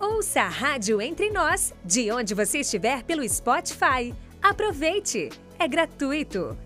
Ouça a Rádio Entre Nós, de onde você estiver pelo Spotify. Aproveite! É gratuito.